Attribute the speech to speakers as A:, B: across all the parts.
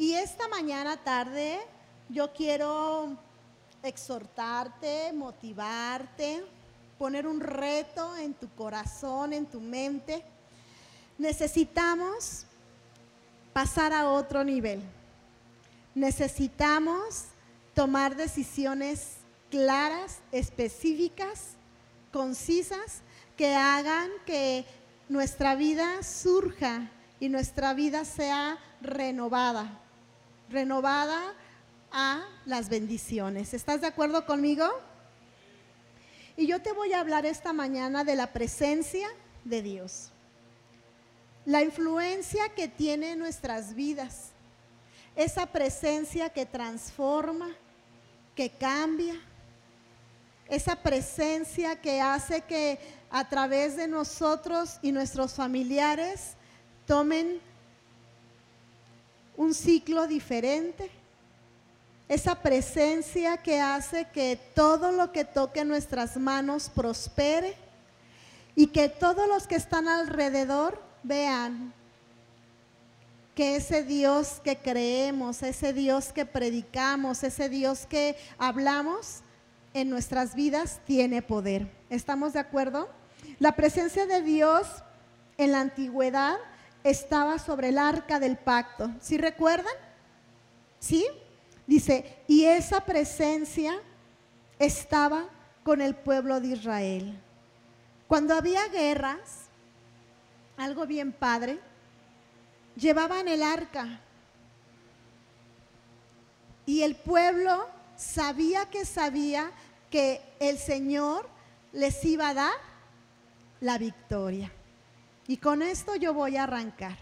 A: Y esta mañana tarde yo quiero exhortarte, motivarte, poner un reto en tu corazón, en tu mente. Necesitamos pasar a otro nivel. Necesitamos tomar decisiones claras, específicas, concisas, que hagan que nuestra vida surja y nuestra vida sea renovada, renovada a las bendiciones. ¿Estás de acuerdo conmigo? Y yo te voy a hablar esta mañana de la presencia de Dios, la influencia que tiene en nuestras vidas, esa presencia que transforma, que cambia, esa presencia que hace que a través de nosotros y nuestros familiares tomen un ciclo diferente. Esa presencia que hace que todo lo que toque nuestras manos prospere y que todos los que están alrededor vean que ese Dios que creemos, ese Dios que predicamos, ese Dios que hablamos en nuestras vidas tiene poder. ¿Estamos de acuerdo? La presencia de Dios en la antigüedad estaba sobre el arca del pacto. ¿Sí recuerdan? ¿Sí? Dice, y esa presencia estaba con el pueblo de Israel. Cuando había guerras, algo bien padre, llevaban el arca y el pueblo sabía que sabía que el Señor les iba a dar la victoria. Y con esto yo voy a arrancar.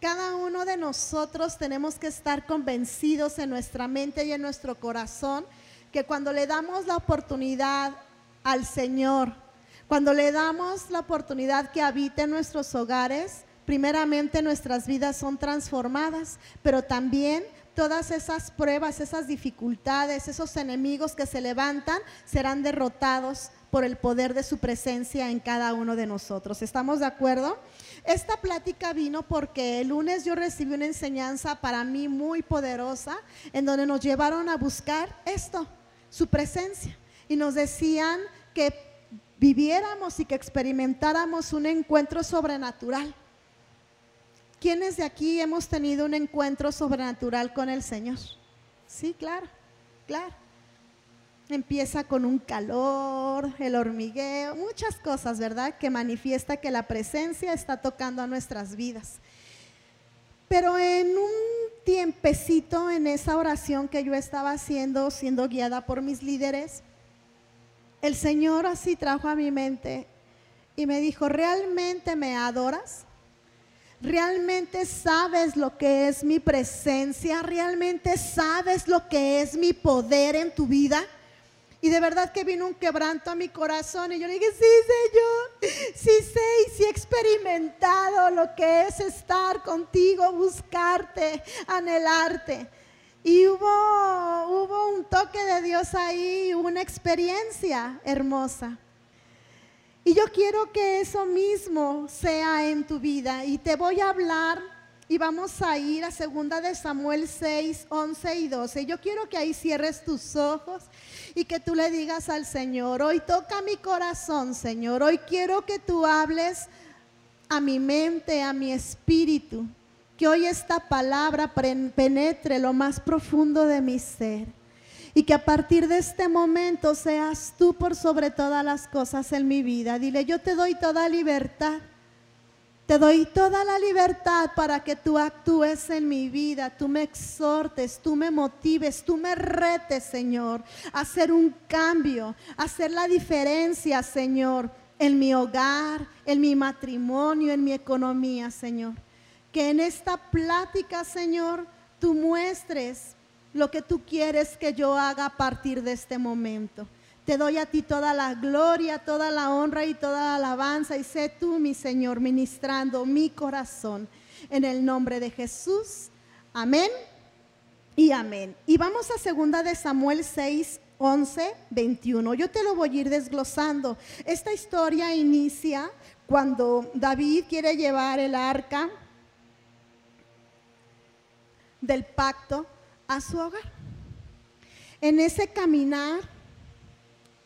A: Cada uno de nosotros tenemos que estar convencidos en nuestra mente y en nuestro corazón que cuando le damos la oportunidad al Señor, cuando le damos la oportunidad que habite en nuestros hogares, primeramente nuestras vidas son transformadas, pero también todas esas pruebas, esas dificultades, esos enemigos que se levantan serán derrotados por el poder de su presencia en cada uno de nosotros. ¿Estamos de acuerdo? Esta plática vino porque el lunes yo recibí una enseñanza para mí muy poderosa en donde nos llevaron a buscar esto, su presencia. Y nos decían que viviéramos y que experimentáramos un encuentro sobrenatural ¿Quiénes de aquí hemos tenido un encuentro sobrenatural con el Señor? Sí, claro, claro. Empieza con un calor, el hormigueo, muchas cosas, ¿verdad? Que manifiesta que la presencia está tocando a nuestras vidas. Pero en un tiempecito en esa oración que yo estaba haciendo, siendo guiada por mis líderes, el Señor así trajo a mi mente y me dijo, ¿realmente me adoras? ¿Realmente sabes lo que es mi presencia? ¿Realmente sabes lo que es mi poder en tu vida? Y de verdad que vino un quebranto a mi corazón y yo le dije, sí, Señor, sí sé y sí he experimentado lo que es estar contigo, buscarte, anhelarte. Y hubo, hubo un toque de Dios ahí, una experiencia hermosa. Y yo quiero que eso mismo sea en tu vida. Y te voy a hablar y vamos a ir a segunda de Samuel 6, 11 y 12. Yo quiero que ahí cierres tus ojos y que tú le digas al Señor, hoy toca mi corazón, Señor. Hoy quiero que tú hables a mi mente, a mi espíritu. Que hoy esta palabra penetre lo más profundo de mi ser y que a partir de este momento seas tú por sobre todas las cosas en mi vida. Dile, yo te doy toda libertad. Te doy toda la libertad para que tú actúes en mi vida, tú me exhortes, tú me motives, tú me retes, Señor, a hacer un cambio, a hacer la diferencia, Señor, en mi hogar, en mi matrimonio, en mi economía, Señor. Que en esta plática, Señor, tú muestres lo que tú quieres que yo haga a partir de este momento. Te doy a ti toda la gloria, toda la honra y toda la alabanza y sé tú, mi Señor, ministrando mi corazón. En el nombre de Jesús. Amén y amén. Y vamos a segunda de Samuel 6, 11, 21. Yo te lo voy a ir desglosando. Esta historia inicia cuando David quiere llevar el arca del pacto a su hogar. En ese caminar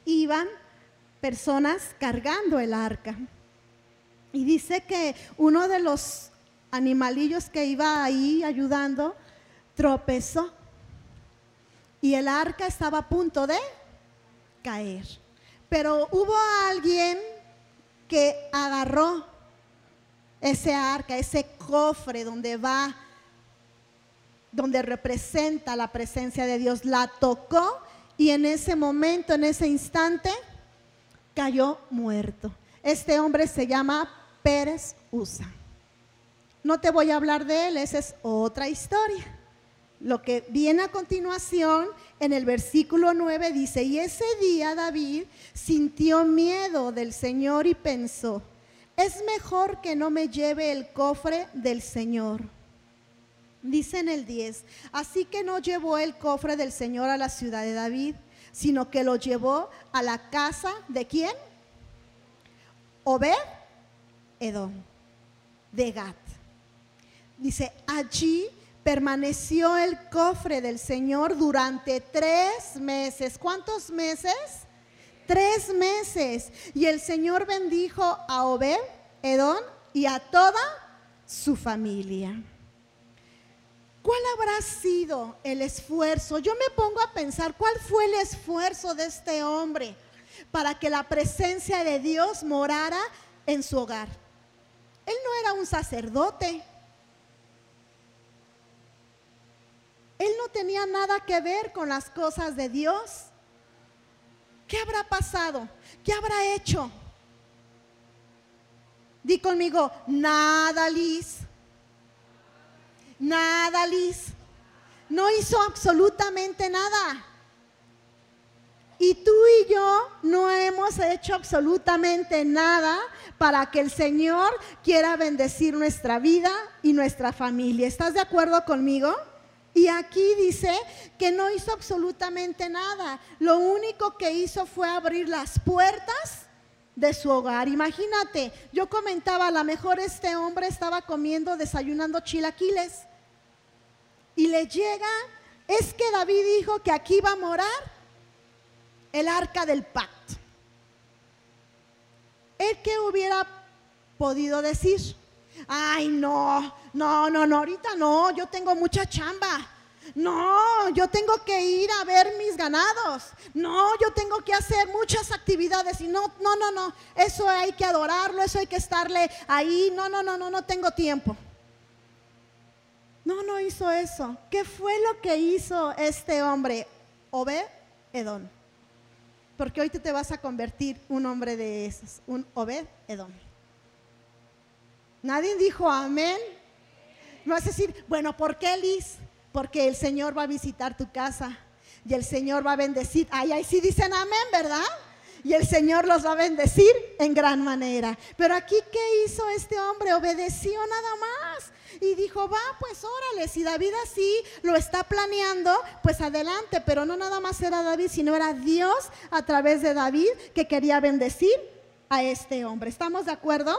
A: iban personas cargando el arca. Y dice que uno de los animalillos que iba ahí ayudando tropezó y el arca estaba a punto de caer. Pero hubo alguien que agarró ese arca, ese cofre donde va, donde representa la presencia de Dios, la tocó y en ese momento, en ese instante, cayó muerto. Este hombre se llama Pérez Usa. No te voy a hablar de él, esa es otra historia. Lo que viene a continuación en el versículo 9 dice, y ese día David sintió miedo del Señor y pensó, es mejor que no me lleve el cofre del Señor. Dice en el 10, así que no llevó el cofre del Señor a la ciudad de David, sino que lo llevó a la casa de quién? Obed Edom, de Gat. Dice, allí permaneció el cofre del Señor durante tres meses. ¿Cuántos meses? Tres meses. Y el Señor bendijo a Obed, Edom y a toda su familia. ¿Cuál habrá sido el esfuerzo? Yo me pongo a pensar, ¿cuál fue el esfuerzo de este hombre para que la presencia de Dios morara en su hogar? Él no era un sacerdote. Él no tenía nada que ver con las cosas de Dios. ¿Qué habrá pasado? ¿Qué habrá hecho? Di conmigo, nada, Liz. Nada, Liz. No hizo absolutamente nada. Y tú y yo no hemos hecho absolutamente nada para que el Señor quiera bendecir nuestra vida y nuestra familia. ¿Estás de acuerdo conmigo? Y aquí dice que no hizo absolutamente nada. Lo único que hizo fue abrir las puertas de su hogar. Imagínate, yo comentaba, a lo mejor este hombre estaba comiendo, desayunando chilaquiles. Y le llega, es que David dijo que aquí va a morar el arca del pacto. ¿El que hubiera podido decir? Ay, no, no, no, no, ahorita no, yo tengo mucha chamba. No, yo tengo que ir a ver mis ganados. No, yo tengo que hacer muchas actividades y no, no, no, no. Eso hay que adorarlo, eso hay que estarle ahí. No, no, no, no, no tengo tiempo. No, no hizo eso. ¿Qué fue lo que hizo este hombre? Obed Edom. Porque hoy tú te vas a convertir un hombre de esos, un Obed Edom. Nadie dijo amén. No vas a decir, bueno, ¿por qué Liz? Porque el Señor va a visitar tu casa y el Señor va a bendecir. Ay, ay, sí dicen amén, ¿verdad? Y el Señor los va a bendecir en gran manera. Pero aquí, ¿qué hizo este hombre? Obedeció nada más. Y dijo, va, pues órale, si David así lo está planeando, pues adelante. Pero no nada más era David, sino era Dios a través de David que quería bendecir a este hombre. ¿Estamos de acuerdo?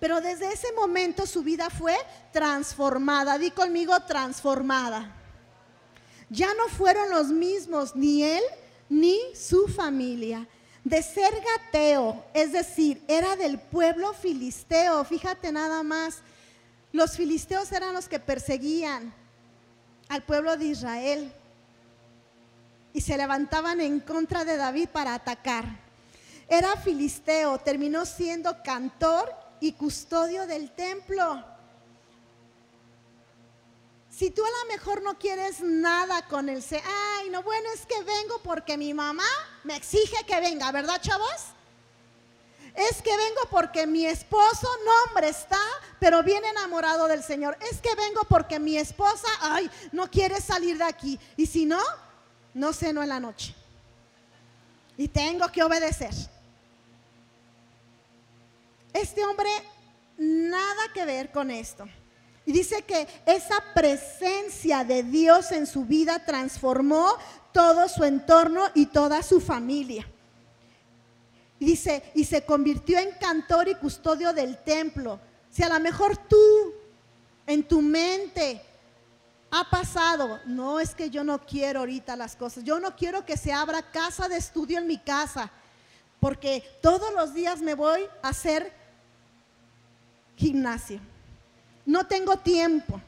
A: Pero desde ese momento su vida fue transformada. Di conmigo transformada. Ya no fueron los mismos, ni él ni su familia. De ser gateo, es decir, era del pueblo filisteo. Fíjate nada más, los filisteos eran los que perseguían al pueblo de Israel y se levantaban en contra de David para atacar. Era filisteo, terminó siendo cantor y custodio del templo. Si tú a lo mejor no quieres nada con el se, ay, no, bueno, es que vengo porque mi mamá me exige que venga, ¿verdad, chavos? Es que vengo porque mi esposo, no hombre, está, pero bien enamorado del Señor. Es que vengo porque mi esposa, ay, no quiere salir de aquí. Y si no, no ceno en la noche. Y tengo que obedecer. Este hombre nada que ver con esto. Y dice que esa presencia de Dios en su vida transformó todo su entorno y toda su familia. Y dice, y se convirtió en cantor y custodio del templo. Si a lo mejor tú, en tu mente, ha pasado. No es que yo no quiero ahorita las cosas. Yo no quiero que se abra casa de estudio en mi casa, porque todos los días me voy a hacer gimnasio. No tengo tiempo.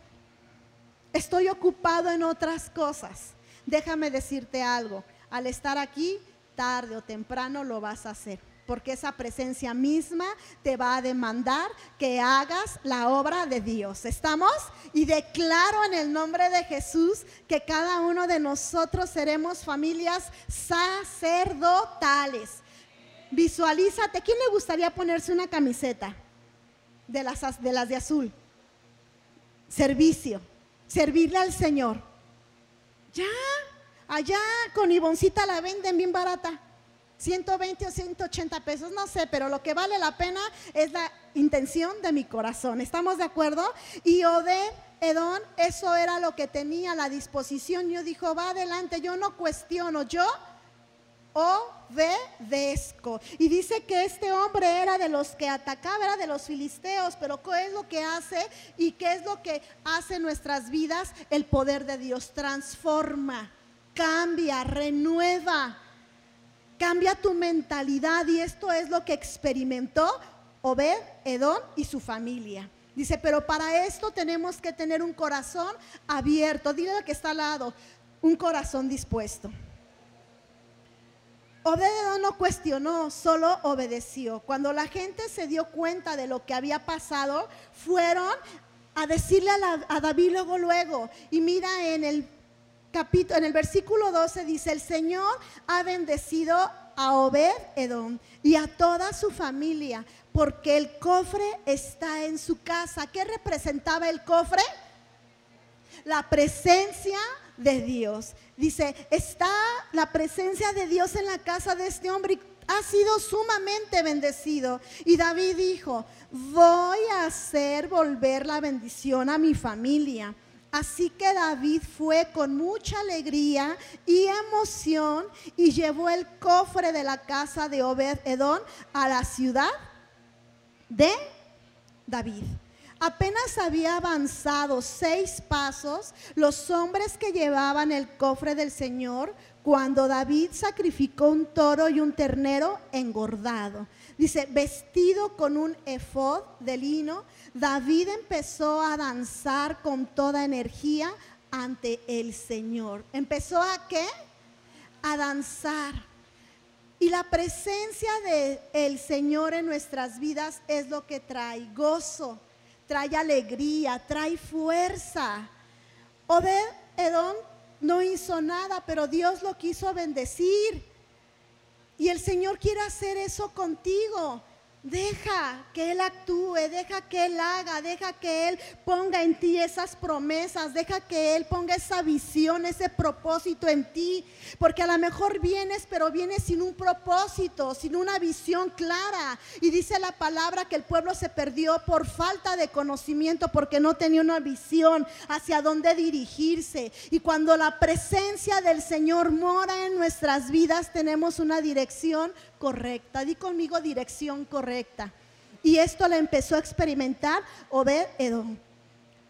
A: Estoy ocupado en otras cosas. Déjame decirte algo. Al estar aquí, tarde o temprano lo vas a hacer porque esa presencia misma te va a demandar que hagas la obra de Dios. ¿Estamos? Y declaro en el nombre de Jesús que cada uno de nosotros seremos familias sacerdotales. Visualízate. ¿Quién le gustaría ponerse una camiseta de las de, azul? Servicio. Servirle al Señor. Ya. Allá con Ivoncita la venden bien barata. 120 o 180 pesos, no sé, pero lo que vale la pena es la intención de mi corazón. ¿Estamos de acuerdo? Y Oded Edón, eso era lo que tenía la disposición. Yo dijo, va adelante, yo no cuestiono, yo obedezco. Y dice que este hombre era de los que atacaba, era de los filisteos, pero ¿qué es lo que hace y qué es lo que hace nuestras vidas? El poder de Dios transforma, cambia, renueva Cambia tu mentalidad y esto es lo que experimentó Obed, Edom y su familia. Dice, pero para esto tenemos que tener un corazón abierto. Dile al que está al lado, un corazón dispuesto. Obed Edom no cuestionó, solo obedeció. Cuando la gente se dio cuenta de lo que había pasado, fueron a decirle a, a David luego, luego. Y mira en el capítulo, en el versículo 12 dice, el Señor ha bendecido a Obed Edom y a toda su familia, porque el cofre está en su casa. ¿Qué representaba el cofre? La presencia de Dios. Dice, está la presencia de Dios en la casa de este hombre y ha sido sumamente bendecido. Y David dijo, voy a hacer volver la bendición a mi familia Así que David fue con mucha alegría y emoción y llevó el cofre de la casa de Obed Edom a la ciudad de David. Apenas había avanzado seis pasos los hombres que llevaban el cofre del Señor cuando David sacrificó un toro y un ternero engordado. Dice, vestido con un efod de lino, David empezó a danzar con toda energía ante el Señor. ¿Empezó a qué? A danzar. Y la presencia del el Señor en nuestras vidas es lo que trae gozo, trae alegría, trae fuerza. Obed Edom no hizo nada, pero Dios lo quiso bendecir. Y el Señor quiere hacer eso contigo. Deja que Él actúe, deja que Él haga, deja que Él ponga en ti esas promesas, deja que Él ponga esa visión, ese propósito en ti. Porque a lo mejor vienes, pero vienes sin un propósito, sin una visión clara. Y dice la palabra que el pueblo se perdió por falta de conocimiento, porque no tenía una visión hacia dónde dirigirse. Y cuando la presencia del Señor mora en nuestras vidas, tenemos una dirección correcta. Di conmigo dirección correcta. Y esto le empezó a experimentar Obed Edom.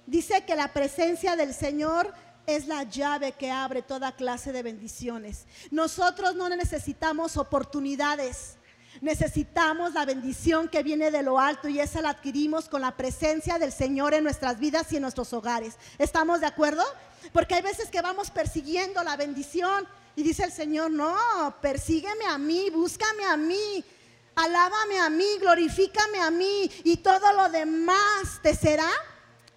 A: Dice que la presencia del Señor es la llave que abre toda clase de bendiciones. Nosotros no necesitamos oportunidades. Necesitamos la bendición que viene de lo alto y esa la adquirimos con la presencia del Señor en nuestras vidas y en nuestros hogares. ¿Estamos de acuerdo? Porque hay veces que vamos persiguiendo la bendición y dice el Señor, no, persígueme a mí, búscame a mí, alábame a mí, glorifícame a mí y todo lo demás te será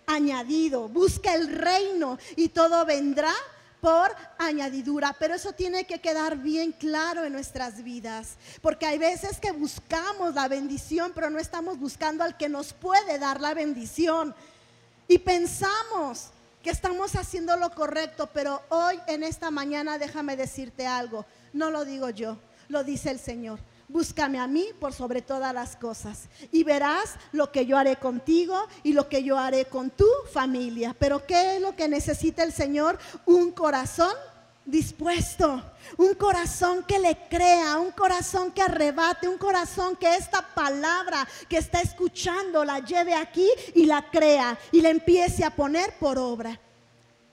A: añadido. Busca el reino y todo vendrá por añadidura, pero eso tiene que quedar bien claro en nuestras vidas, porque hay veces que buscamos la bendición, pero no estamos buscando al que nos puede dar la bendición. Y pensamos, que estamos haciendo lo correcto, pero hoy en esta mañana déjame decirte algo. No lo digo yo, lo dice el Señor. Búscame a mí por sobre todas las cosas y verás lo que yo haré contigo y lo que yo haré con tu familia. Pero ¿qué es lo que necesita el Señor? Un corazón dispuesto, un corazón que le crea, un corazón que arrebate, un corazón que esta palabra que está escuchando la lleve aquí y la crea y la empiece a poner por obra.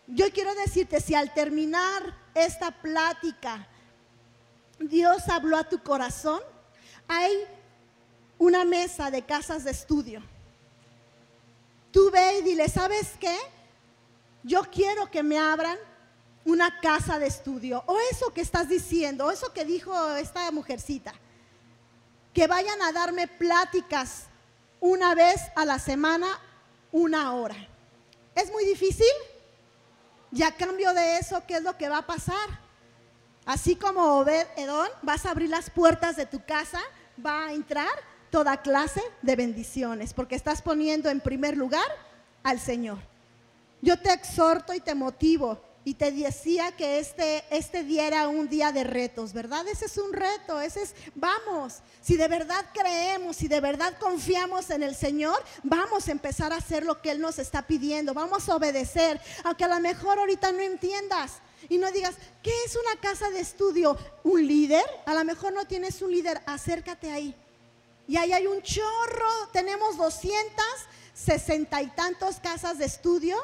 A: yo quiero decirte, si al terminar esta plática Dios habló a tu corazón, hay una mesa de casas de estudio. Tú ve y dile, ¿sabes qué? Yo quiero que me abran una casa de estudio. O eso que estás diciendo, o eso que dijo esta mujercita. Que vayan a darme pláticas una vez a la semana, una hora. ¿Es muy difícil? Y a cambio de eso, ¿qué es lo que va a pasar? Así como Obed Edón, vas a abrir las puertas de tu casa, va a entrar toda clase de bendiciones, porque estás poniendo en primer lugar al Señor. Yo te exhorto y te motivo y te decía que este, este día era un día de retos, ¿verdad? Ese es un reto, ese es, vamos, si de verdad creemos, si de verdad confiamos en el Señor, vamos a empezar a hacer lo que Él nos está pidiendo, vamos a obedecer, aunque a lo mejor ahorita no entiendas. Y no digas, ¿qué es una casa de estudio? ¿Un líder? A lo mejor no tienes un líder, acércate ahí. Y ahí hay un chorro, tenemos 260 y tantos casas de estudio,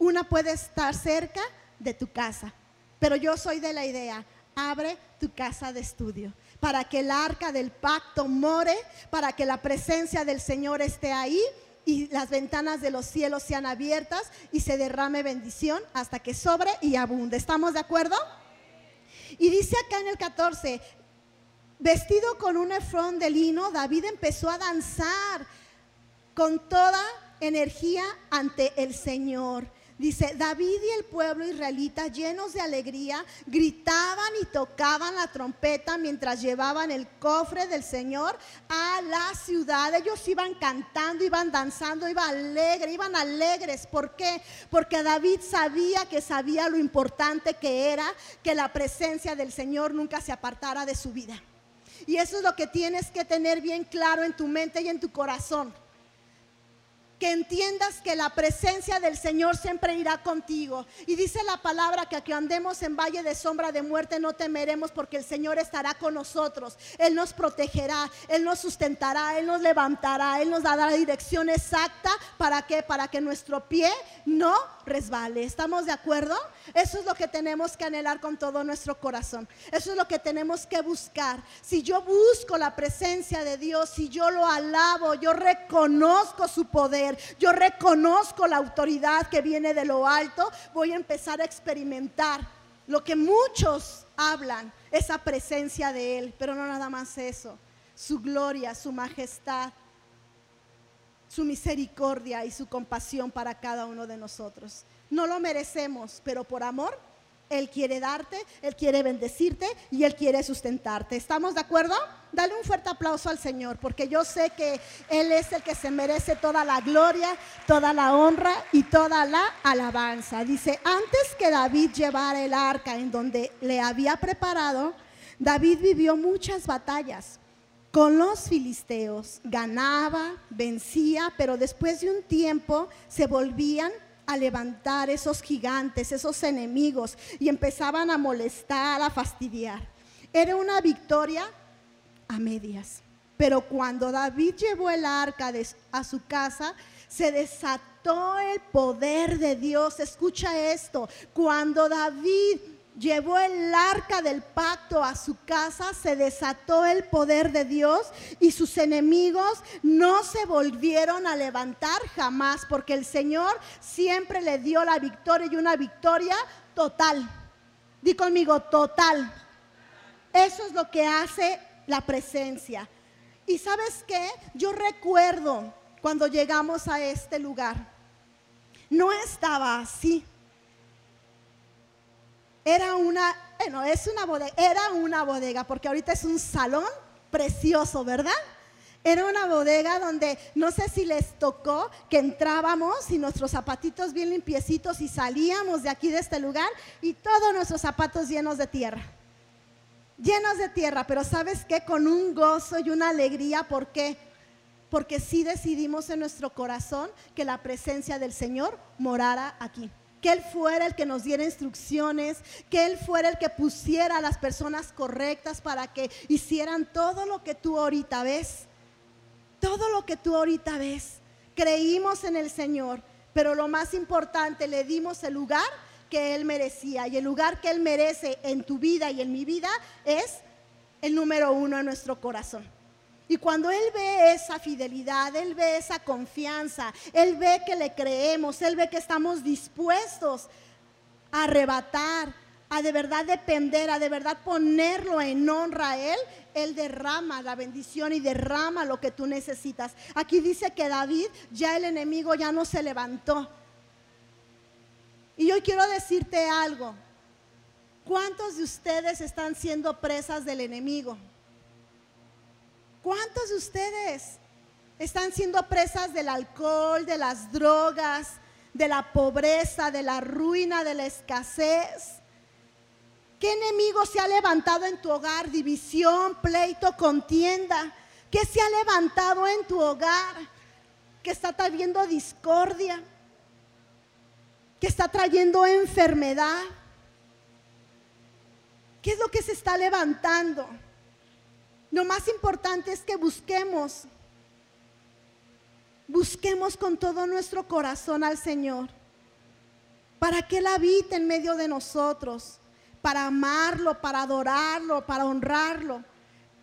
A: una puede estar cerca, de tu casa. Pero yo soy de la idea, abre tu casa de estudio para que el arca del pacto more, para que la presencia del Señor esté ahí y las ventanas de los cielos sean abiertas y se derrame bendición hasta que sobre y abunde. ¿Estamos de acuerdo? Y dice acá en el 14, vestido con un efrón de lino, David empezó a danzar con toda energía ante el Señor. Dice, David y el pueblo israelita llenos de alegría gritaban y tocaban la trompeta mientras llevaban el cofre del Señor a la ciudad. Ellos iban cantando, iban danzando, iban alegres, iban alegres. ¿Por qué? Porque David sabía que sabía lo importante que era que la presencia del Señor nunca se apartara de su vida. Y eso es lo que tienes que tener bien claro en tu mente y en tu corazón que entiendas que la presencia del Señor siempre irá contigo. Y dice la palabra que aquí andemos en valle de sombra de muerte no temeremos porque el Señor estará con nosotros. Él nos protegerá, Él nos sustentará, Él nos levantará, Él nos dará la dirección exacta. ¿Para qué? Para que nuestro pie no resbale. ¿Estamos de acuerdo? Eso es lo que tenemos que anhelar con todo nuestro corazón. Eso es lo que tenemos que buscar. Si yo busco la presencia de Dios, si yo lo alabo, yo reconozco su poder yo reconozco la autoridad que viene de lo alto, voy a empezar a experimentar. Lo que muchos hablan, esa presencia de Él, pero no nada más eso, su gloria, su majestad, su misericordia y su compasión para cada uno de nosotros. No lo merecemos, pero por amor él quiere darte, Él quiere bendecirte y Él quiere sustentarte. ¿Estamos de acuerdo? Dale un fuerte aplauso al Señor, porque yo sé que Él es el que se merece toda la gloria, toda la honra y toda la alabanza. Dice, antes que David llevara el arca en donde le había preparado, David vivió muchas batallas con los filisteos. Ganaba, vencía, pero después de un tiempo se volvían a levantar esos gigantes, esos enemigos, y empezaban a molestar, a fastidiar. Era una victoria a medias. Pero cuando David llevó el arca a su casa, se desató el poder de Dios. Escucha esto. Cuando David llevó el arca del pacto a su casa, se desató el poder de Dios y sus enemigos no se volvieron a levantar jamás, porque el Señor siempre le dio la victoria y una victoria total. Di conmigo, total. Eso es lo que hace la presencia. Y sabes qué? Yo recuerdo cuando llegamos a este lugar, no estaba así. Era una, bueno, es una bodega, era una bodega, porque ahorita es un salón precioso, ¿verdad? Era una bodega donde no sé si les tocó que entrábamos y nuestros zapatitos bien limpiecitos y salíamos de aquí de este lugar y todos nuestros zapatos llenos de tierra. Llenos de tierra, pero ¿sabes qué? Con un gozo y una alegría, ¿por qué? Porque sí decidimos en nuestro corazón que la presencia del Señor morara aquí que Él fuera el que nos diera instrucciones, que Él fuera el que pusiera a las personas correctas para que hicieran todo lo que tú ahorita ves. Todo lo que tú ahorita ves. Creímos en el Señor, pero lo más importante, le dimos el lugar que Él merecía. Y el lugar que Él merece en tu vida y en mi vida es el número uno en nuestro corazón. Y cuando Él ve esa fidelidad, Él ve esa confianza, Él ve que le creemos, Él ve que estamos dispuestos a arrebatar, a de verdad depender, a de verdad ponerlo en honra a Él, Él derrama la bendición y derrama lo que tú necesitas. Aquí dice que David, ya el enemigo ya no se levantó. Y hoy quiero decirte algo. ¿Cuántos de ustedes están siendo presas del enemigo? ¿Cuántos de ustedes están siendo presas del alcohol, de las drogas, de la pobreza, de la ruina, de la escasez? ¿Qué enemigo se ha levantado en tu hogar? División, pleito, contienda. ¿Qué se ha levantado en tu hogar? Que está trayendo discordia. Que está trayendo enfermedad. ¿Qué es lo que se está levantando? Lo más importante es que busquemos, busquemos con todo nuestro corazón al Señor, para que Él habite en medio de nosotros para amarlo, para adorarlo, para honrarlo.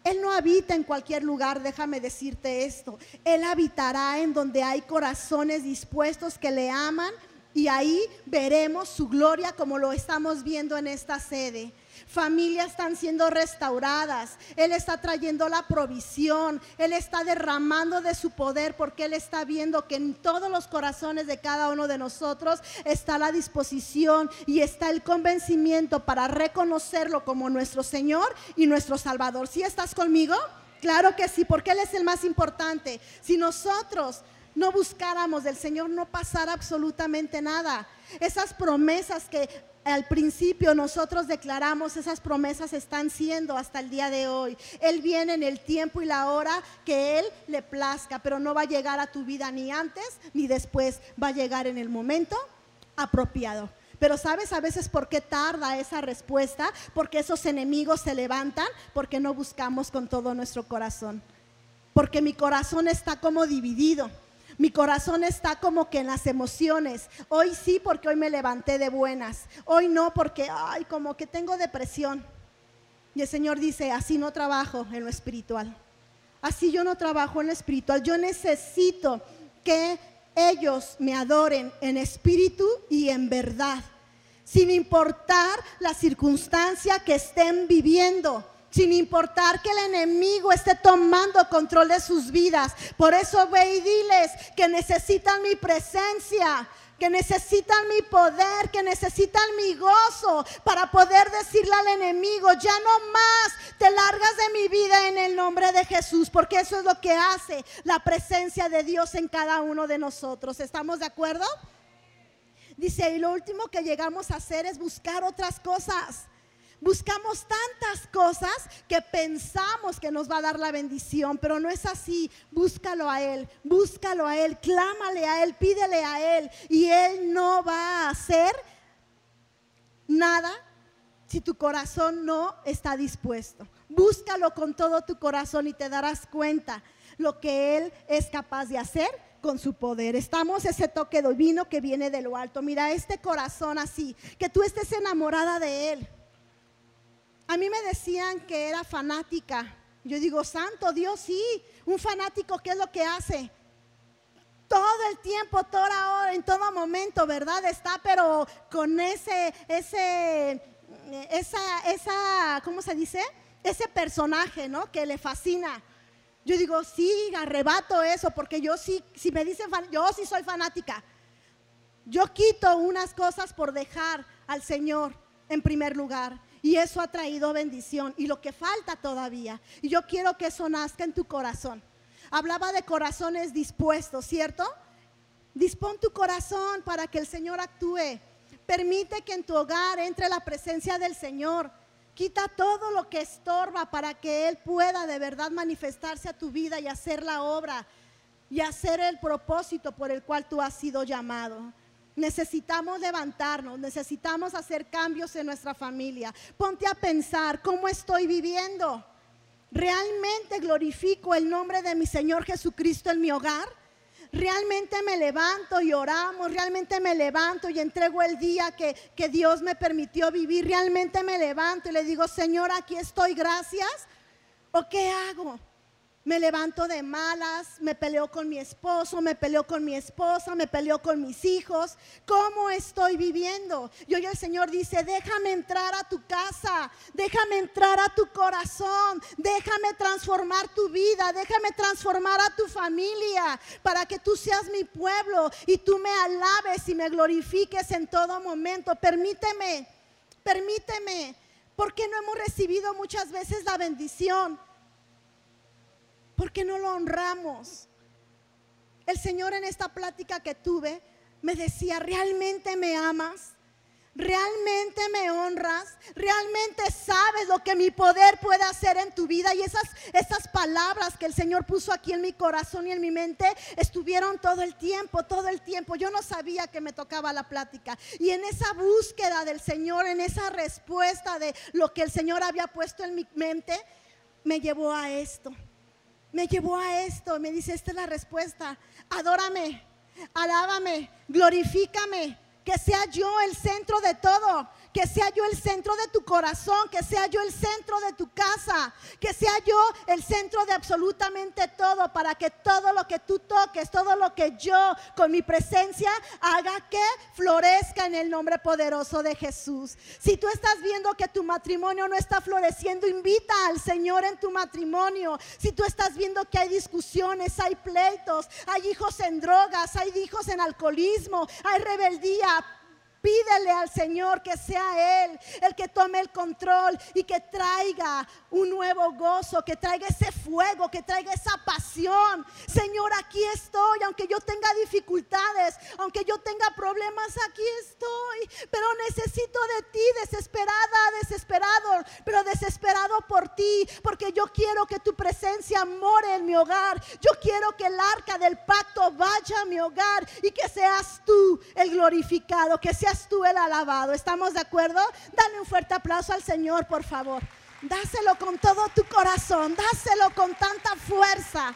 A: Él no habita en cualquier lugar, déjame decirte esto. Él habitará en donde hay corazones dispuestos que le aman y ahí veremos su gloria como lo estamos viendo en esta sede. Familias están siendo restauradas. Él está trayendo la provisión. Él está derramando de su poder porque Él está viendo que en todos los corazones de cada uno de nosotros está la disposición y está el convencimiento para reconocerlo como nuestro Señor y nuestro Salvador. ¿Sí estás conmigo? Claro que sí, porque Él es el más importante. Si nosotros no buscáramos del Señor, no pasara absolutamente nada. Esas promesas que al principio nosotros declaramos esas promesas están siendo hasta el día de hoy. Él viene en el tiempo y la hora que Él le plazca, pero no va a llegar a tu vida ni antes ni después, va a llegar en el momento apropiado. Pero sabes a veces por qué tarda esa respuesta, porque esos enemigos se levantan, porque no buscamos con todo nuestro corazón, porque mi corazón está como dividido. Mi corazón está como que en las emociones. Hoy sí porque hoy me levanté de buenas. Hoy no porque, ay, como que tengo depresión. Y el Señor dice, así no trabajo en lo espiritual. Así yo no trabajo en lo espiritual. Yo necesito que ellos me adoren en espíritu y en verdad. Sin importar la circunstancia que estén viviendo sin importar que el enemigo esté tomando control de sus vidas. Por eso ve y diles que necesitan mi presencia, que necesitan mi poder, que necesitan mi gozo para poder decirle al enemigo, ya no más te largas de mi vida en el nombre de Jesús, porque eso es lo que hace la presencia de Dios en cada uno de nosotros. ¿Estamos de acuerdo? Dice, y lo último que llegamos a hacer es buscar otras cosas. Buscamos tantas cosas que pensamos que nos va a dar la bendición, pero no es así. Búscalo a Él, búscalo a Él, clámale a Él, pídele a Él y Él no va a hacer nada si tu corazón no está dispuesto. Búscalo con todo tu corazón y te darás cuenta lo que Él es capaz de hacer con su poder. Estamos ese toque divino que viene de lo alto. Mira, este corazón así, que tú estés enamorada de Él a mí me decían que era fanática. Yo digo, santo Dios, sí, un fanático, ¿qué es lo que hace? Todo el tiempo, toda hora, en todo momento, ¿verdad? Está, pero con ese, ese, esa, esa, ¿cómo se dice? Ese personaje, ¿no? Que le fascina. Yo digo, sí, arrebato eso, porque yo sí, si me dicen, yo sí soy fanática. Yo quito unas cosas por dejar al Señor en primer lugar. Y eso ha traído bendición y lo que falta todavía. Y yo quiero que eso nazca en tu corazón. Hablaba de corazones dispuestos, ¿cierto? Dispón tu corazón para que el Señor actúe. Permite que en tu hogar entre la presencia del Señor. Quita todo lo que estorba para que Él pueda de verdad manifestarse a tu vida y hacer la obra y hacer el propósito por el cual tú has sido llamado. Necesitamos levantarnos, necesitamos hacer cambios en nuestra familia. Ponte a pensar, ¿cómo estoy viviendo? ¿Realmente glorifico el nombre de mi Señor Jesucristo en mi hogar? realmente me levanto y oramos, realmente me levanto y entrego el día que, que Dios me permitió vivir, realmente me levanto y le digo, Señor, aquí estoy, gracias. ¿O qué hago? Me levanto de malas, me peleo con mi esposo, me peleo con mi esposa, me peleo con mis hijos. ¿Cómo estoy viviendo? Y hoy el Señor dice, déjame entrar a tu casa, déjame entrar a tu corazón, déjame transformar tu vida, déjame transformar a tu familia para que tú seas mi pueblo y tú me alabes y me glorifiques en todo momento. Permíteme, permíteme, porque no hemos recibido muchas veces la bendición ¿Por qué no lo honramos? El Señor en esta plática que tuve me decía, ¿realmente me amas? ¿Realmente me honras? ¿Realmente sabes lo que mi poder puede hacer en tu vida? Y esas, esas palabras que el Señor puso aquí en mi corazón y en mi mente estuvieron todo el tiempo, todo el tiempo. Yo no sabía que me tocaba la plática. Y en esa búsqueda del Señor, en esa respuesta de lo que el Señor había puesto en mi mente, me llevó a esto me llevó a esto. Me dice, esta es la respuesta. Adórame, alábame, glorifícame, que sea yo el centro de todo que sea yo el centro de tu corazón, que sea yo el centro de tu casa, que sea yo el centro de absolutamente todo, para que todo lo que tú toques, todo lo que yo con mi presencia haga que florezca en el nombre poderoso de Jesús. Si tú estás viendo que tu matrimonio no está floreciendo, invita al Señor en tu matrimonio. Si tú estás viendo que hay discusiones, hay pleitos, hay hijos en drogas, hay hijos en alcoholismo, hay rebeldía, Pídele al Señor que sea Él el que tome el control y que traiga un nuevo gozo, que traiga ese fuego, que traiga esa pasión. Señor, aquí estoy, aunque yo tenga dificultades, aunque yo tenga problemas, aquí estoy. Pero necesito de ti, desesperada, desesperado, pero desesperado por ti, porque yo quiero que tu presencia more en mi hogar. Yo quiero que el arca del pacto vaya a mi hogar y que seas tú el glorificado, que seas tú el alabado. ¿Estamos de acuerdo? Dale un fuerte aplauso al Señor, por favor. Dáselo con todo tu corazón, dáselo con tanta fuerza.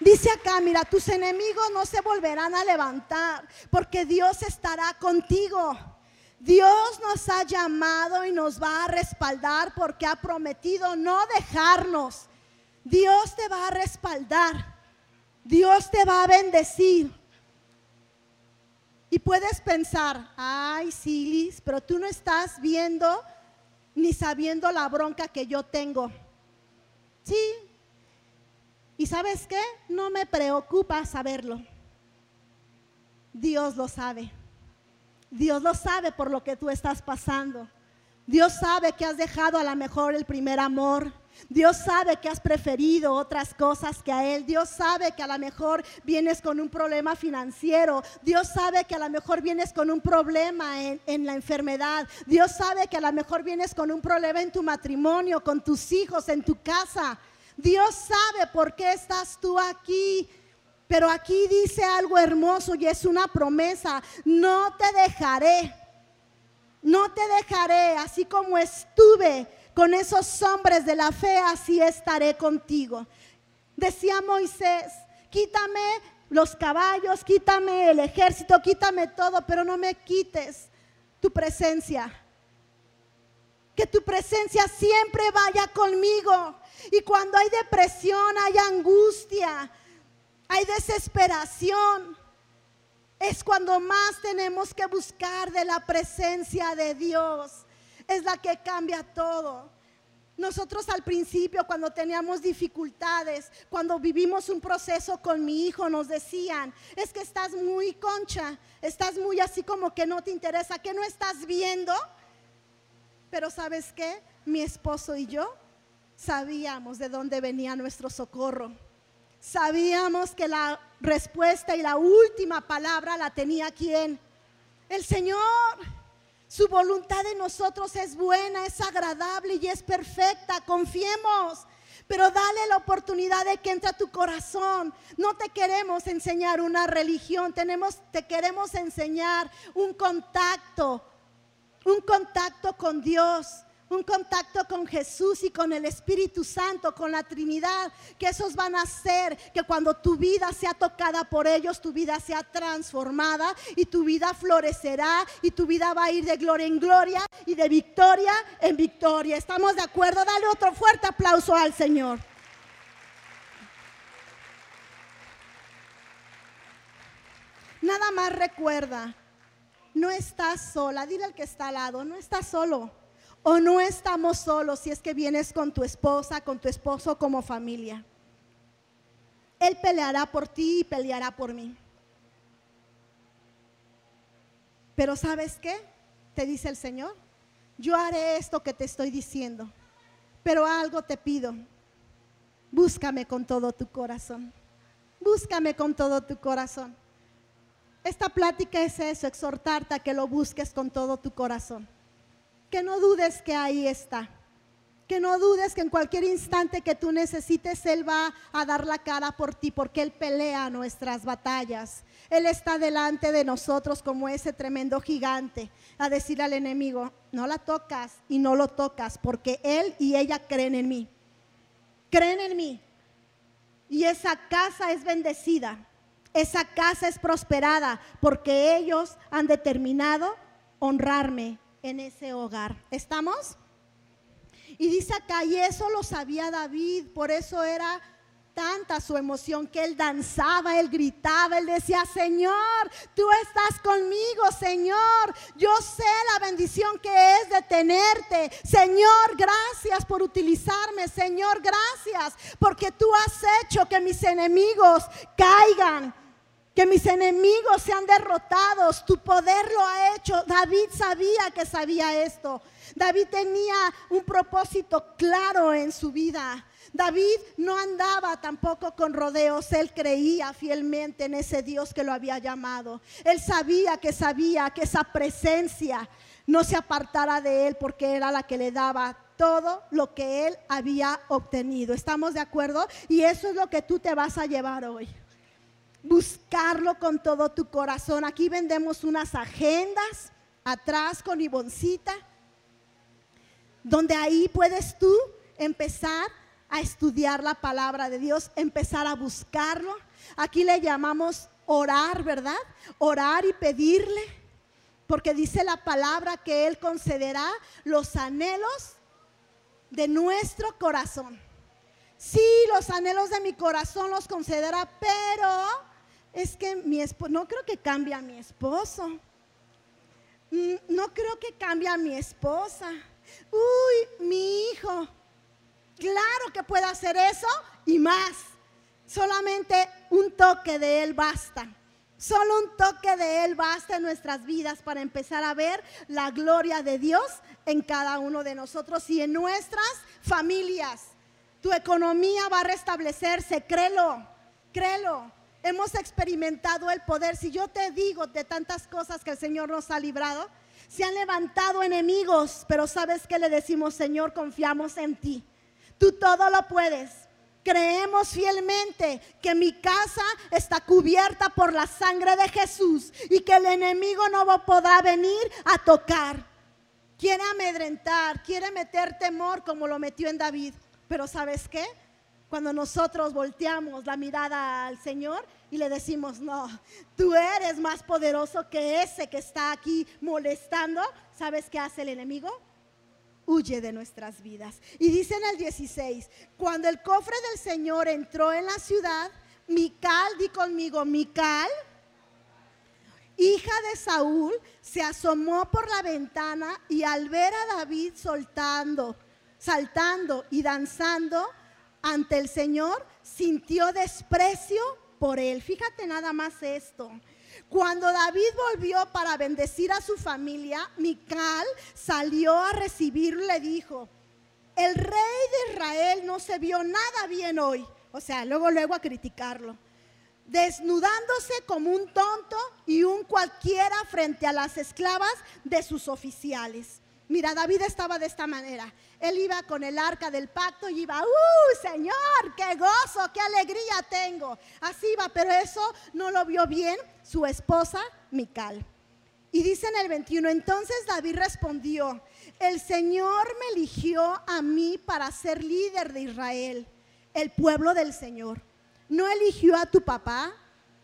A: Dice acá, mira, tus enemigos no se volverán a levantar porque Dios estará contigo. Dios nos ha llamado y nos va a respaldar porque ha prometido no dejarnos. Dios te va a respaldar. Dios te va a bendecir. Y puedes pensar, ay, Silis, pero tú no estás viendo ni sabiendo la bronca que yo tengo. Sí. ¿Y sabes qué? No me preocupa saberlo. Dios lo sabe. Dios lo sabe por lo que tú estás pasando. Dios sabe que has dejado a lo mejor el primer amor. Dios sabe que has preferido otras cosas que a Él. Dios sabe que a lo mejor vienes con un problema financiero. Dios sabe que a lo mejor vienes con un problema en, la enfermedad. Dios sabe que a lo mejor vienes con un problema en tu matrimonio, con tus hijos, en tu casa. Dios sabe por qué estás tú aquí. Pero aquí dice algo hermoso y es una promesa. No te dejaré. No te dejaré así como estuve con esos hombres de la fe, así estaré contigo. Decía Moisés, quítame los caballos, quítame el ejército, quítame todo, pero no me quites tu presencia. Que tu presencia siempre vaya conmigo. Y cuando hay depresión, hay angustia, hay desesperación, es cuando más tenemos que buscar de la presencia de Dios es la que cambia todo. Nosotros al principio, cuando teníamos dificultades, cuando vivimos un proceso con mi hijo, nos decían, es que estás muy concha, estás muy así como que no te interesa, que no estás viendo. Pero sabes qué, mi esposo y yo sabíamos de dónde venía nuestro socorro. Sabíamos que la respuesta y la última palabra la tenía quien? El Señor. Su voluntad en nosotros es buena, es agradable y es perfecta. Confiemos. Pero dale la oportunidad de que entre a tu corazón. No te queremos enseñar una religión, tenemos, te queremos enseñar un contacto, un contacto con Dios, un contacto con Jesús y con el Espíritu Santo, con la Trinidad, que esos van a hacer que cuando tu vida sea tocada por ellos, tu vida sea transformada y tu vida florecerá y tu vida va a ir de gloria en gloria y de victoria en victoria. ¿Estamos de acuerdo? Dale otro fuerte aplauso al Señor. Nada más recuerda, no estás sola. Dile al que está al lado, no estás solo. O no estamos solos si es que vienes con tu esposa, con tu esposo como familia. Él peleará por ti y peleará por mí. Pero ¿sabes qué? Te dice el Señor. Yo haré esto que te estoy diciendo. Pero algo te pido. Búscame con todo tu corazón. Búscame con todo tu corazón. Esta plática es eso, exhortarte a que lo busques con todo tu corazón. Que no dudes que ahí está. Que no dudes que en cualquier instante que tú necesites, Él va a dar la cara por ti, porque Él pelea nuestras batallas. Él está delante de nosotros como ese tremendo gigante, a decir al enemigo, no la tocas y no lo tocas, porque Él y ella creen en mí. Creen en mí. Y esa casa es bendecida esa casa es prosperada porque ellos han determinado honrarme en ese hogar. ¿Estamos? Y dice acá, y eso lo sabía David, por eso era tanta su emoción que él danzaba, él gritaba, él decía, Señor, tú estás conmigo, Señor, yo sé la bendición que es de tenerte. Señor, gracias por utilizarme, Señor, gracias, porque tú has hecho que mis enemigos caigan que mis enemigos sean derrotados. Tu poder lo ha hecho. David sabía que sabía esto. David tenía un propósito claro en su vida. David no andaba tampoco con rodeos, él creía fielmente en ese Dios que lo había llamado. Él sabía que sabía que esa presencia no se apartara de él porque era la que le daba todo lo que él había obtenido. ¿Estamos de acuerdo? Y eso es lo que tú te vas a llevar hoy buscarlo con todo tu corazón. Aquí vendemos unas agendas atrás con Ivoncita, donde ahí puedes tú empezar a estudiar la palabra de Dios, empezar a buscarlo. Aquí le llamamos orar, ¿verdad? Orar y pedirle, porque dice la palabra que Él concederá los anhelos de nuestro corazón. Sí, los anhelos de mi corazón los concederá, pero es que mi esposo, no creo que cambie a mi esposo. Mm, no creo que cambie a mi esposa. Uy, mi hijo. Claro que puede hacer eso y más. Solamente un toque de Él basta. Solo un toque de Él basta en nuestras vidas para empezar a ver la gloria de Dios en cada uno de nosotros y en nuestras familias. Tu economía va a restablecerse, créelo, créelo hemos experimentado el poder. Si yo te digo de tantas cosas que el Señor nos ha librado, se han levantado enemigos, pero sabes que le decimos, Señor, confiamos en ti. Tú todo lo puedes. Creemos fielmente que mi casa está cubierta por la sangre de Jesús y que el enemigo no podrá venir a tocar. Quiere amedrentar, quiere meter temor como lo metió en David. Pero ¿sabes qué? Cuando nosotros volteamos la mirada al Señor y le decimos, no, tú eres más poderoso que ese que está aquí molestando, ¿sabes qué hace el enemigo? Huye de nuestras vidas. Y dice en el 16, cuando el cofre del Señor entró en la ciudad, Mical, di conmigo, Mical, hija de Saúl, se asomó por la ventana y al ver a David soltando, saltando y danzando, ante el Señor, sintió desprecio por él. Fíjate nada más esto. Cuando David volvió para bendecir a su familia, Mical salió a recibirlo y le dijo, el rey de Israel no se vio nada bien hoy. O sea, luego, luego a criticarlo. Desnudándose como un tonto y un cualquiera frente a las esclavas de sus oficiales. Mira, David estaba de esta manera. Él iba con el arca del pacto y iba, ¡uh, Señor! ¡Qué gozo! ¡Qué alegría tengo! Así iba, pero eso no lo vio bien su esposa, Mical. Y dice en el 21, entonces David respondió, el Señor me eligió a mí para ser líder de Israel, el pueblo del Señor. No eligió a tu papá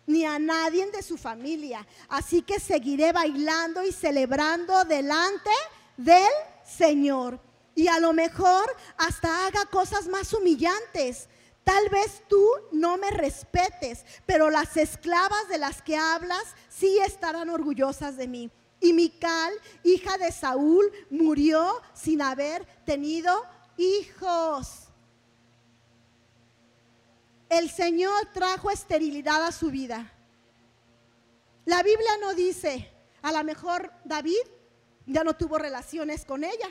A: ni a nadie de su familia. Así que seguiré bailando y celebrando delante del Señor. Y a lo mejor hasta haga cosas más humillantes. Tal vez tú no me respetes, pero las esclavas de las que hablas sí estarán orgullosas de mí. Y Mical, hija de Saúl, murió sin haber tenido hijos. El Señor trajo esterilidad a su vida. La Biblia no dice, a lo mejor David ya no tuvo relaciones con ella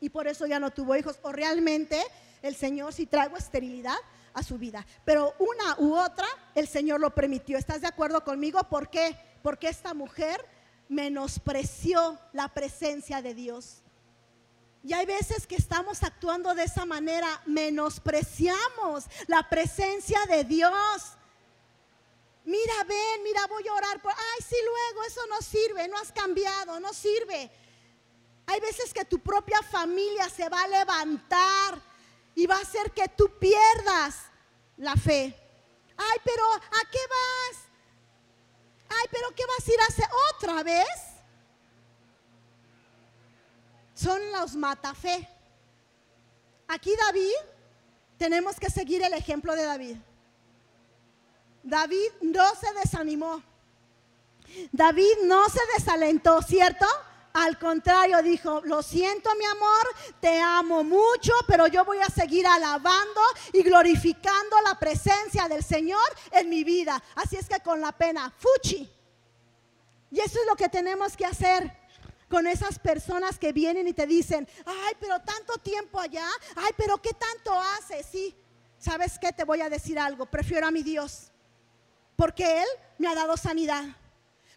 A: y por eso ya no tuvo hijos. O realmente el Señor sí trajo esterilidad a su vida. Pero una u otra, el Señor lo permitió. ¿Estás de acuerdo conmigo? ¿Por qué? Porque esta mujer menospreció la presencia de Dios. Y hay veces que estamos actuando de esa manera, menospreciamos la presencia de Dios. Mira, ven, mira, voy a orar por, ay, sí, luego, eso no sirve, no has cambiado, no sirve. Hay veces que tu propia familia se va a levantar y va a hacer que tú pierdas la fe. Ay, pero ¿a qué vas? Ay, pero ¿qué vas a ir a hacer otra vez? Son los matafe. Aquí David, tenemos que seguir el ejemplo de David. David no se desanimó. David no se desalentó, ¿cierto? Al contrario, dijo, lo siento mi amor, te amo mucho, pero yo voy a seguir alabando y glorificando la presencia del Señor en mi vida. Así es que con la pena, fuchi. Y eso es lo que tenemos que hacer con esas personas que vienen y te dicen, ay, pero tanto tiempo allá, ay, pero ¿qué tanto hace? Sí, ¿sabes qué? Te voy a decir algo, prefiero a mi Dios, porque Él me ha dado sanidad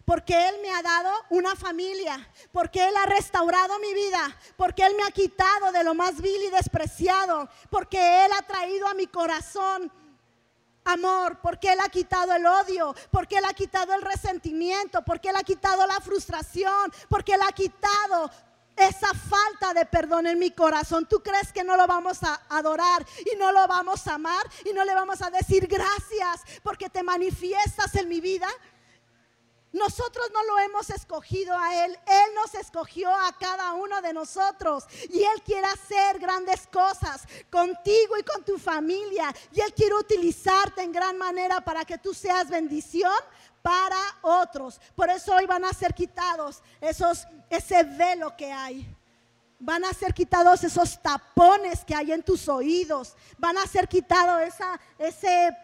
A: porque Él me ha dado una familia, porque Él ha restaurado mi vida, porque Él me ha quitado de lo más vil y despreciado, porque Él ha traído a mi corazón amor, porque Él ha quitado el odio, porque Él ha quitado el resentimiento, porque Él ha quitado la frustración, porque Él ha quitado esa falta de perdón en mi corazón. ¿Tú crees que no lo vamos a adorar y no lo vamos a amar y no le vamos a decir gracias porque te manifiestas en mi vida? Nosotros no lo hemos escogido a Él, Él nos escogió a cada uno de nosotros y Él quiere hacer grandes cosas contigo y con tu familia y Él quiere utilizarte en gran manera para que tú seas bendición para otros. Por eso hoy van a ser quitados esos, ese velo que hay. Van a ser quitados esos tapones que hay en tus oídos. Van a ser quitados esa, ese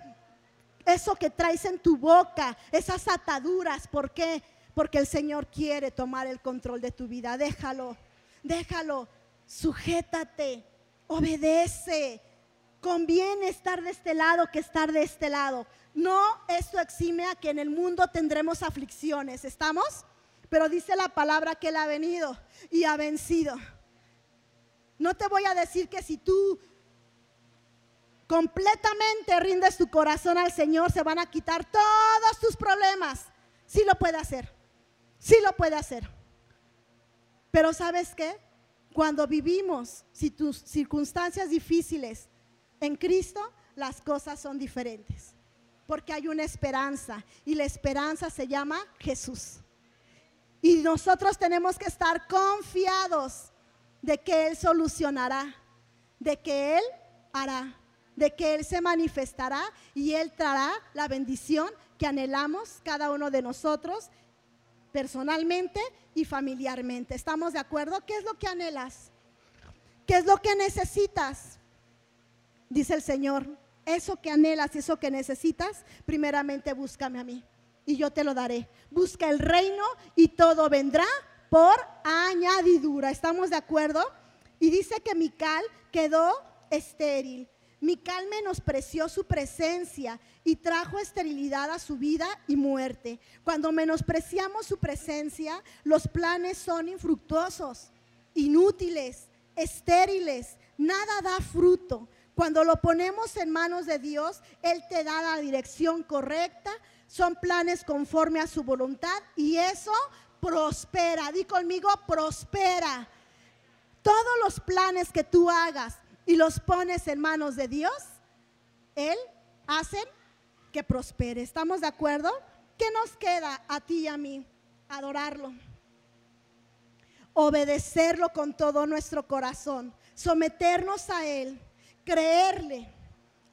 A: eso que traes en tu boca, esas ataduras. ¿Por qué? Porque el Señor quiere tomar el control de tu vida. Déjalo, déjalo, sujétate, obedece. Conviene estar de este lado que estar de este lado. No, esto exime a que en el mundo tendremos aflicciones. ¿Estamos? Pero dice la palabra que Él ha venido y ha vencido. No te voy a decir que si tú completamente rindes tu corazón al Señor, se van a quitar todos tus problemas. Sí lo puede hacer, sí lo puede hacer. Pero ¿sabes qué? Cuando vivimos si tus circunstancias difíciles en Cristo, las cosas son diferentes. Porque hay una esperanza y la esperanza se llama Jesús. Y nosotros tenemos que estar confiados de que Él solucionará, de que Él hará de que Él se manifestará y Él traerá la bendición que anhelamos cada uno de nosotros personalmente y familiarmente. ¿Estamos de acuerdo? ¿Qué es lo que anhelas? ¿Qué es lo que necesitas? Dice el Señor, eso que anhelas y eso que necesitas, primeramente búscame a mí y yo te lo daré. Busca el reino y todo vendrá por añadidura. ¿Estamos de acuerdo? Y dice que Mical quedó estéril. Mical menospreció su presencia y trajo esterilidad a su vida y muerte. Cuando menospreciamos su presencia, los planes son infructuosos, inútiles, estériles, nada da fruto. Cuando lo ponemos en manos de Dios, Él te da la dirección correcta, son planes conforme a su voluntad y eso prospera. Di conmigo, prospera. Todos los planes que tú hagas y los pones en manos de Dios, Él hacen que prospere. ¿Estamos de acuerdo? ¿Qué nos queda a ti y a mí? Adorarlo. Obedecerlo con todo nuestro corazón. Someternos a Él. Creerle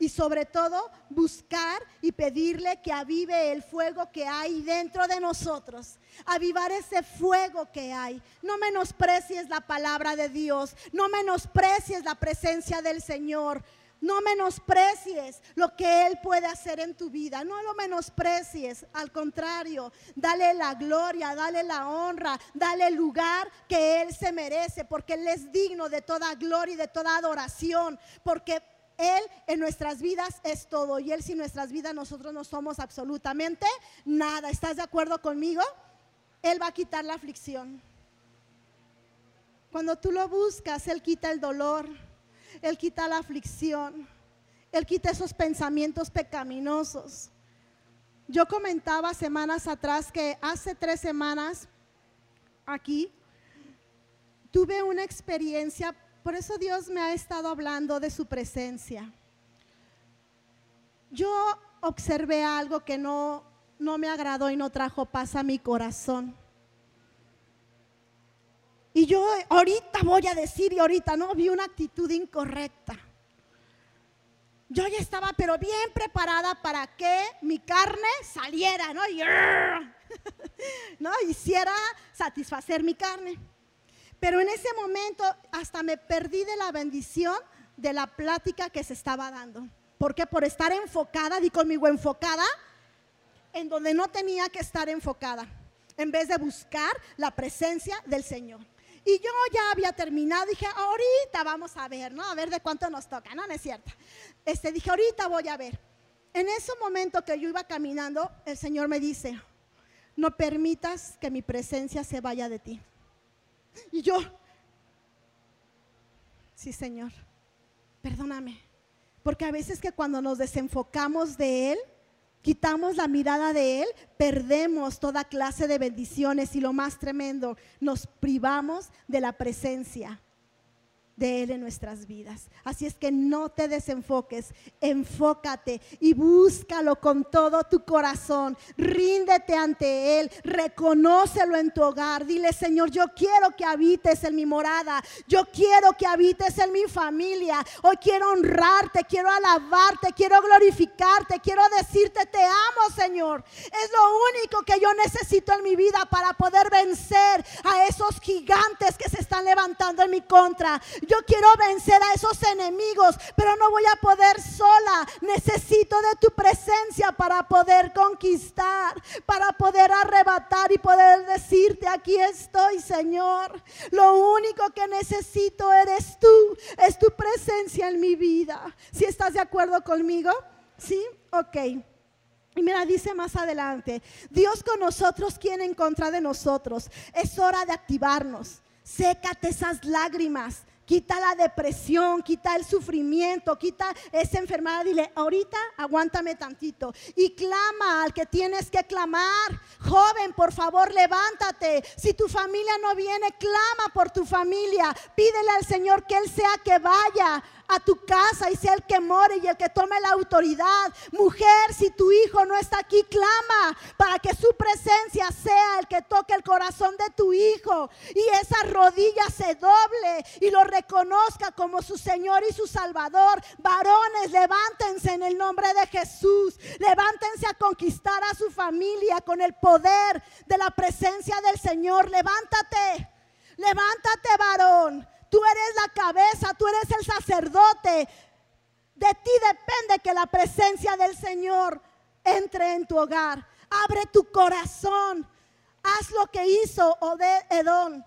A: y sobre todo buscar y pedirle que avive el fuego que hay dentro de nosotros. Avivar ese fuego que hay. No menosprecies la palabra de Dios, no menosprecies la presencia del Señor. No menosprecies lo que Él puede hacer en tu vida. No lo menosprecies. Al contrario, dale la gloria, dale la honra, dale el lugar que Él se merece. Porque Él es digno de toda gloria y de toda adoración. Porque él en nuestras vidas es todo y Él sin nuestras vidas nosotros no somos absolutamente nada. ¿Estás de acuerdo conmigo? Él va a quitar la aflicción. Cuando tú lo buscas, Él quita el dolor, Él quita la aflicción, Él quita esos pensamientos pecaminosos. Yo comentaba semanas atrás que hace tres semanas aquí tuve una experiencia por eso Dios me ha estado hablando de su presencia. Yo observé algo que no, no me agradó y no trajo paz a mi corazón. Y yo ahorita voy a decir, y ahorita no, vi una actitud incorrecta. Yo ya estaba, pero bien preparada para que mi carne saliera, ¿no? Hiciera satisfacer mi carne. Pero en ese momento hasta me perdí de la bendición de la plática que se estaba dando. ¿Por qué? Por estar enfocada, di conmigo enfocada, en donde no tenía que estar enfocada, en vez de buscar la presencia del Señor. Y yo ya había terminado, dije, ahorita vamos a ver, ¿no? A ver de cuánto nos toca, ¿no? No es cierto. Este, dije, ahorita voy a ver. En ese momento que yo iba caminando, el Señor me dice, no permitas que mi presencia se vaya de ti. Y yo, sí Señor, perdóname. Porque a veces que cuando nos desenfocamos de Él, quitamos la mirada de Él, perdemos toda clase de bendiciones y lo más tremendo, nos privamos de la presencia de Él en nuestras vidas. Así es que no te desenfoques, enfócate y búscalo con todo tu corazón. Ríndete ante Él, reconócelo en tu hogar. Dile, Señor, yo quiero que habites en mi morada, yo quiero que habites en mi familia. Hoy quiero honrarte, quiero alabarte, quiero glorificarte, quiero decirte, te amo, Señor. Es lo único que yo necesito en mi vida para poder vencer a esos gigantes que se están levantando en mi contra. Yo quiero vencer a esos enemigos, pero no voy a poder sola. Necesito de tu presencia para poder conquistar, para poder arrebatar y poder decirte, aquí estoy, Señor. Lo único que necesito eres tú, es tu presencia en mi vida. Si estás de acuerdo conmigo, ¿sí? Ok. Y mira, dice más adelante, Dios con nosotros, ¿quién en contra de nosotros? Es hora de activarnos. Sécate esas lágrimas quita la depresión, quita el sufrimiento, quita esa enfermedad. Dile, ahorita aguántame tantito. Y clama al que tienes que clamar. Joven, por favor, levántate. Si tu familia no viene, clama por tu familia. Pídele al Señor que Él sea que vaya a tu casa y sea el que more y el que tome la autoridad. Mujer, si tu hijo no está aquí, clama para que su presencia sea el que toque el corazón de tu hijo y esa rodilla se doble y lo reconozca como su Señor y su Salvador. Varones, levántense en el nombre de Jesús. Levántense a conquistar a su familia con el poder de la presencia del Señor. Levántate. Levántate, varón. Tú eres la cabeza, tú eres el sacerdote. De ti depende que la presencia del Señor entre en tu hogar. Abre tu corazón. Haz lo que hizo Obed Edón.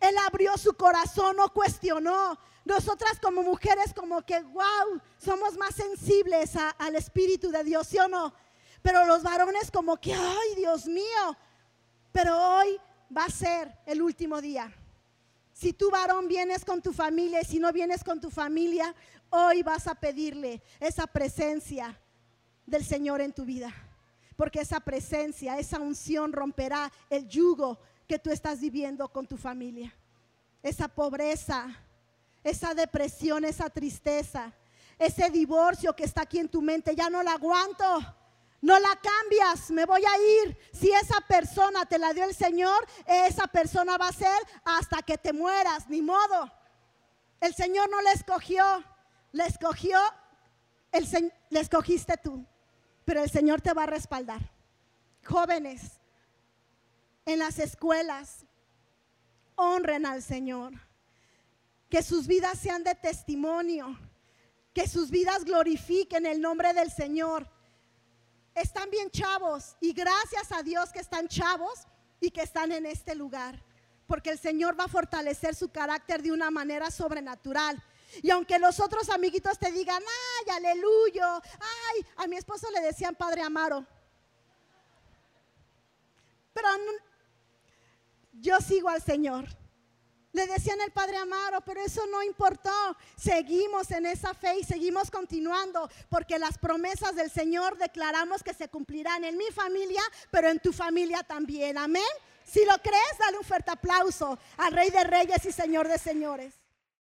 A: Él abrió su corazón, no cuestionó. Nosotras como mujeres como que, wow, somos más sensibles al Espíritu de Dios, ¿sí o no? Pero los varones como que, ay, Dios mío. Pero hoy va a ser el último día. Si tú varón vienes con tu familia y si no vienes con tu familia, hoy vas a pedirle esa presencia del Señor en tu vida. Porque esa presencia, esa unción romperá el yugo que tú estás viviendo con tu familia. Esa pobreza, esa depresión, esa tristeza, ese divorcio que está aquí en tu mente, ya no la aguanto. No la cambias, me voy a ir. Si esa persona te la dio el Señor, esa persona va a ser hasta que te mueras, ni modo. El Señor no la escogió, la escogió, el, le escogiste tú, pero el Señor te va a respaldar. Jóvenes, en las escuelas, honren al Señor. Que sus vidas sean de testimonio. Que sus vidas glorifiquen el nombre del Señor. Están bien chavos y gracias a Dios que están chavos y que están en este lugar. Porque el Señor va a fortalecer su carácter de una manera sobrenatural. Y aunque los otros amiguitos te digan, ay, aleluya, ay, a mi esposo le decían Padre Amaro. Pero yo sigo al Señor. Le decían el Padre Amaro, pero eso no importó. Seguimos en esa fe y seguimos continuando, porque las promesas del Señor declaramos que se cumplirán en mi familia, pero en tu familia también. Amén. Si lo crees, dale un fuerte aplauso al Rey de Reyes y Señor de Señores.